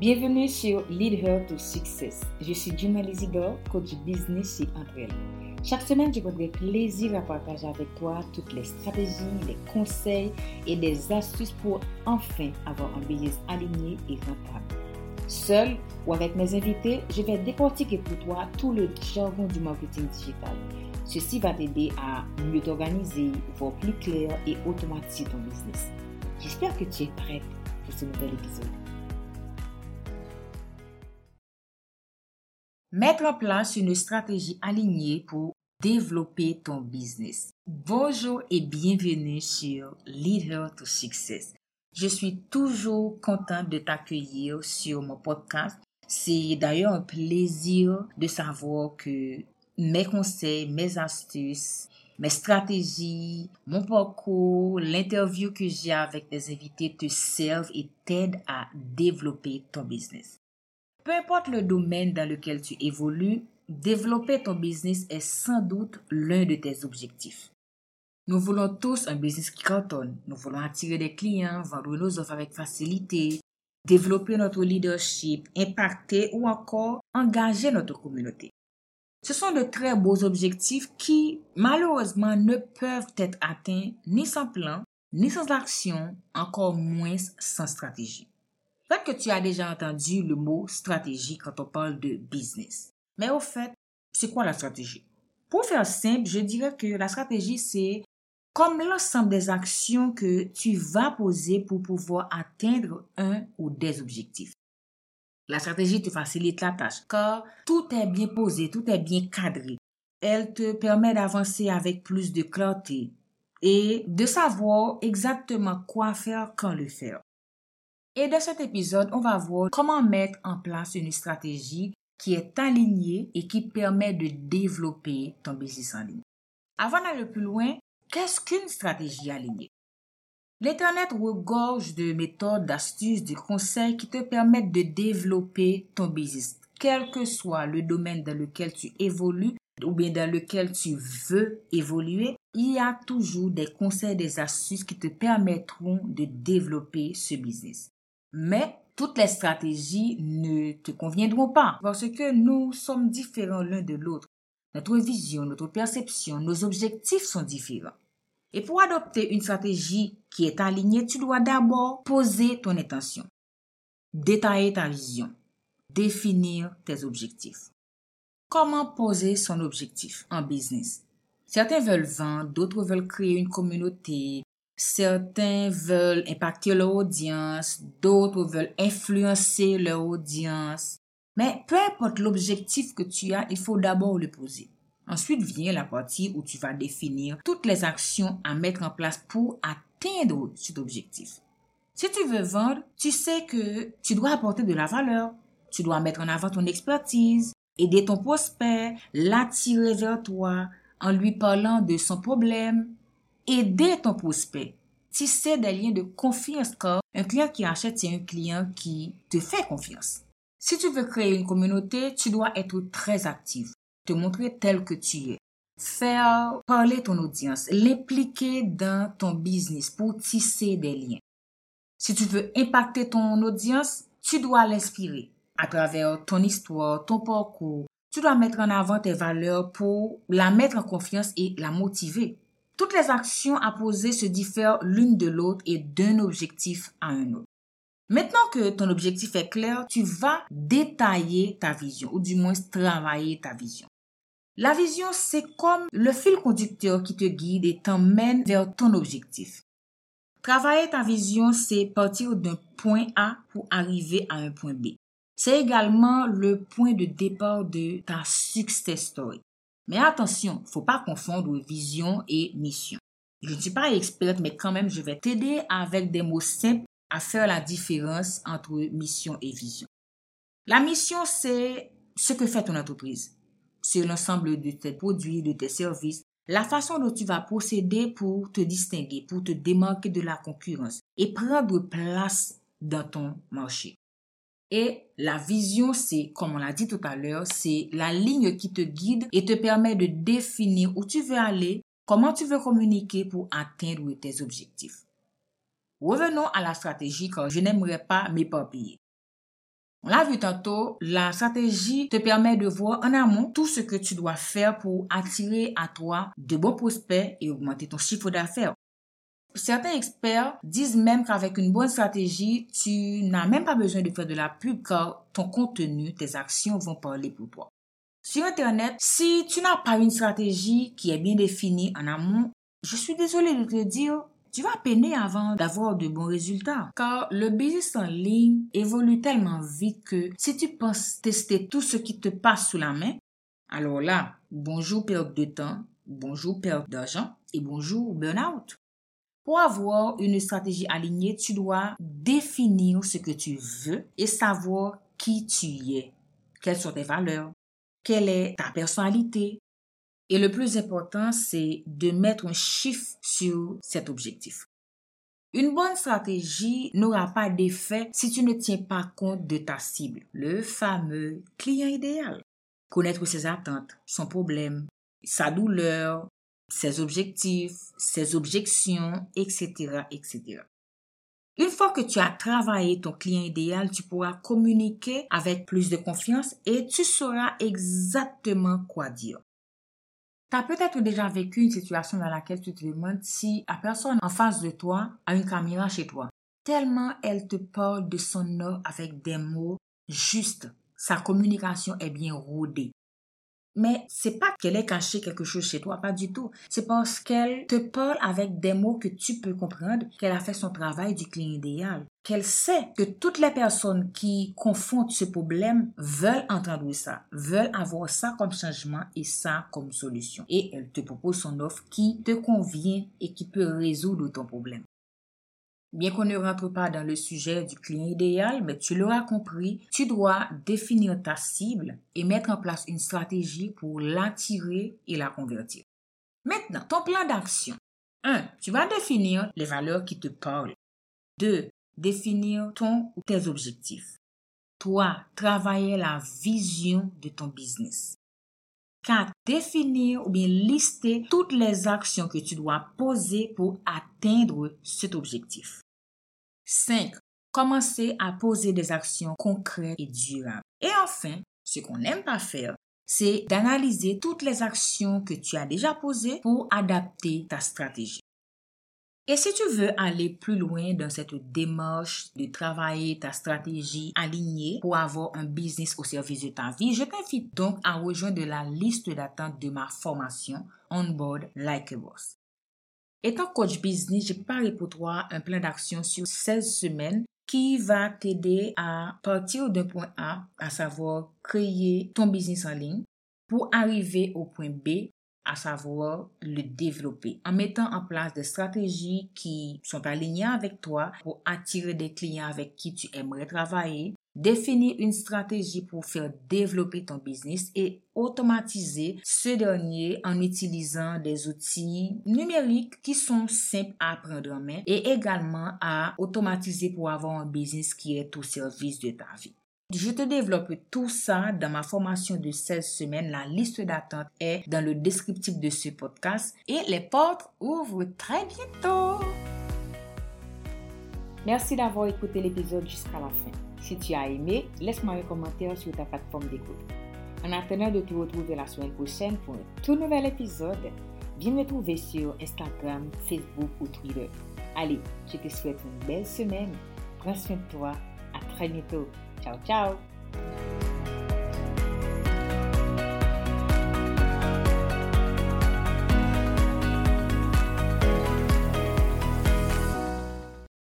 Bienvenue sur Lead Her to Success. Je suis Juma Lizidor, coach business chez Entrel. Chaque semaine, je prendrai plaisir à partager avec toi toutes les stratégies, les conseils et des astuces pour enfin avoir un business aligné et rentable. Seul ou avec mes invités, je vais décortiquer pour toi tout le jargon du marketing digital. Ceci va t'aider à mieux t'organiser, voir plus clair et automatiser ton business. J'espère que tu es prête pour ce nouvel épisode. Mettre en place une stratégie alignée pour développer ton business. Bonjour et bienvenue sur Leader to Success. Je suis toujours contente de t'accueillir sur mon podcast. C'est d'ailleurs un plaisir de savoir que mes conseils, mes astuces, mes stratégies, mon parcours, l'interview que j'ai avec des invités te servent et t'aident à développer ton business. Peu importe le domaine dans lequel tu évolues, développer ton business est sans doute l'un de tes objectifs. Nous voulons tous un business qui cartonne. Nous voulons attirer des clients, vendre nos offres avec facilité, développer notre leadership, impacter ou encore engager notre communauté. Ce sont de très beaux objectifs qui, malheureusement, ne peuvent être atteints ni sans plan, ni sans action, encore moins sans stratégie. Peut-être que tu as déjà entendu le mot stratégie quand on parle de business. Mais au fait, c'est quoi la stratégie? Pour faire simple, je dirais que la stratégie, c'est comme l'ensemble des actions que tu vas poser pour pouvoir atteindre un ou des objectifs. La stratégie te facilite la tâche car tout est bien posé, tout est bien cadré. Elle te permet d'avancer avec plus de clarté et de savoir exactement quoi faire quand le faire. Et dans cet épisode, on va voir comment mettre en place une stratégie qui est alignée et qui permet de développer ton business en ligne. Avant d'aller plus loin, qu'est-ce qu'une stratégie alignée? L'Internet regorge de méthodes, d'astuces, de conseils qui te permettent de développer ton business, quel que soit le domaine dans lequel tu évolues ou bien dans lequel tu veux évoluer, il y a toujours des conseils, des astuces qui te permettront de développer ce business. Mais toutes les stratégies ne te conviendront pas parce que nous sommes différents l'un de l'autre. Notre vision, notre perception, nos objectifs sont différents. Et pour adopter une stratégie qui est alignée, tu dois d'abord poser ton intention, détailler ta vision, définir tes objectifs. Comment poser son objectif en business? Certains veulent vendre, d'autres veulent créer une communauté, Certains veulent impacter leur audience, d'autres veulent influencer leur audience. Mais peu importe l'objectif que tu as, il faut d'abord le poser. Ensuite vient la partie où tu vas définir toutes les actions à mettre en place pour atteindre cet objectif. Si tu veux vendre, tu sais que tu dois apporter de la valeur, tu dois mettre en avant ton expertise, aider ton prospect, l'attirer vers toi en lui parlant de son problème, aider ton prospect, tisser des liens de confiance car un client qui achète, c'est un client qui te fait confiance. Si tu veux créer une communauté, tu dois être très actif, te montrer tel que tu es, faire parler ton audience, l'impliquer dans ton business pour tisser des liens. Si tu veux impacter ton audience, tu dois l'inspirer à travers ton histoire, ton parcours. Tu dois mettre en avant tes valeurs pour la mettre en confiance et la motiver. Toutes les actions à poser se diffèrent l'une de l'autre et d'un objectif à un autre. Maintenant que ton objectif est clair, tu vas détailler ta vision ou du moins travailler ta vision. La vision, c'est comme le fil conducteur qui te guide et t'emmène vers ton objectif. Travailler ta vision, c'est partir d'un point A pour arriver à un point B. C'est également le point de départ de ta success story. Mais attention, faut pas confondre vision et mission. Je ne suis pas experte, mais quand même, je vais t'aider avec des mots simples à faire la différence entre mission et vision. La mission, c'est ce que fait ton entreprise. C'est l'ensemble de tes produits, de tes services, la façon dont tu vas procéder pour te distinguer, pour te démarquer de la concurrence et prendre place dans ton marché. Et la vision, c'est, comme on l'a dit tout à l'heure, c'est la ligne qui te guide et te permet de définir où tu veux aller, comment tu veux communiquer pour atteindre tes objectifs. Revenons à la stratégie car je n'aimerais pas m'éparpiller. On l'a vu tantôt, la stratégie te permet de voir en amont tout ce que tu dois faire pour attirer à toi de bons prospects et augmenter ton chiffre d'affaires. Certains experts disent même qu'avec une bonne stratégie, tu n'as même pas besoin de faire de la pub car ton contenu, tes actions vont parler pour toi. Sur Internet, si tu n'as pas une stratégie qui est bien définie en amont, je suis désolée de te dire, tu vas peiner avant d'avoir de bons résultats. Car le business en ligne évolue tellement vite que si tu penses tester tout ce qui te passe sous la main, alors là, bonjour perte de temps, bonjour perte d'argent et bonjour burn-out. Pour avoir une stratégie alignée, tu dois définir ce que tu veux et savoir qui tu es. Quelles sont tes valeurs? Quelle est ta personnalité? Et le plus important, c'est de mettre un chiffre sur cet objectif. Une bonne stratégie n'aura pas d'effet si tu ne tiens pas compte de ta cible, le fameux client idéal. Connaître ses attentes, son problème, sa douleur, ses objectifs, ses objections, etc., etc. Une fois que tu as travaillé ton client idéal, tu pourras communiquer avec plus de confiance et tu sauras exactement quoi dire. Tu as peut-être déjà vécu une situation dans laquelle tu te demandes si la personne en face de toi a une caméra chez toi. Tellement elle te parle de son offre avec des mots justes. Sa communication est bien rodée. Mais c'est pas qu'elle ait caché quelque chose chez toi, pas du tout. C'est parce qu'elle te parle avec des mots que tu peux comprendre qu'elle a fait son travail du client idéal. Qu'elle sait que toutes les personnes qui confondent ce problème veulent entendre ça, veulent avoir ça comme changement et ça comme solution. Et elle te propose son offre qui te convient et qui peut résoudre ton problème. Bien qu'on ne rentre pas dans le sujet du client idéal, mais tu l'auras compris, tu dois définir ta cible et mettre en place une stratégie pour l'attirer et la convertir. Maintenant, ton plan d'action. 1. Tu vas définir les valeurs qui te parlent. 2. Définir ton ou tes objectifs. 3. Travailler la vision de ton business. 4. Définir ou bien lister toutes les actions que tu dois poser pour atteindre cet objectif. 5. Commencer à poser des actions concrètes et durables. Et enfin, ce qu'on n'aime pas faire, c'est d'analyser toutes les actions que tu as déjà posées pour adapter ta stratégie. Et si tu veux aller plus loin dans cette démarche de travailler ta stratégie alignée pour avoir un business au service de ta vie, je t'invite donc à rejoindre la liste d'attente de ma formation Onboard Like a Boss. Étant coach business, j'ai préparé pour toi un plan d'action sur 16 semaines qui va t'aider à partir d'un point A, à savoir créer ton business en ligne, pour arriver au point B, à savoir le développer en mettant en place des stratégies qui sont alignées avec toi pour attirer des clients avec qui tu aimerais travailler, définir une stratégie pour faire développer ton business et automatiser ce dernier en utilisant des outils numériques qui sont simples à prendre en main et également à automatiser pour avoir un business qui est au service de ta vie. Je te développe tout ça dans ma formation de 16 semaines. La liste d'attente est dans le descriptif de ce podcast et les portes ouvrent très bientôt. Merci d'avoir écouté l'épisode jusqu'à la fin. Si tu as aimé, laisse-moi un commentaire sur ta plateforme d'écoute. En attendant de te retrouver la semaine prochaine pour un tout nouvel épisode, viens me trouver sur Instagram, Facebook ou Twitter. Allez, je te souhaite une belle semaine. Prends soin de toi. À très bientôt. Chao, chao.